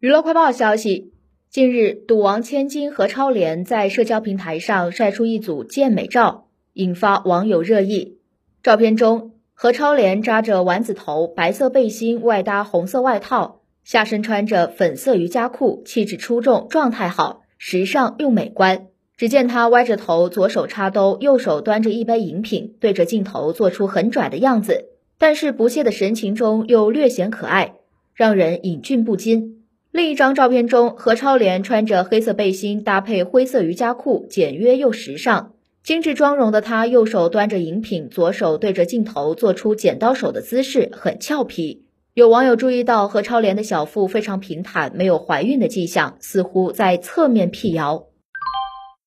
娱乐快报消息，近日，赌王千金何超莲在社交平台上晒出一组健美照，引发网友热议。照片中，何超莲扎着丸子头，白色背心外搭红色外套，下身穿着粉色瑜伽裤，气质出众，状态好，时尚又美观。只见她歪着头，左手插兜，右手端着一杯饮品，对着镜头做出很拽的样子。但是不屑的神情中又略显可爱，让人忍俊不禁。另一张照片中，何超莲穿着黑色背心搭配灰色瑜伽裤，简约又时尚。精致妆容的她，右手端着饮品，左手对着镜头做出剪刀手的姿势，很俏皮。有网友注意到何超莲的小腹非常平坦，没有怀孕的迹象，似乎在侧面辟谣。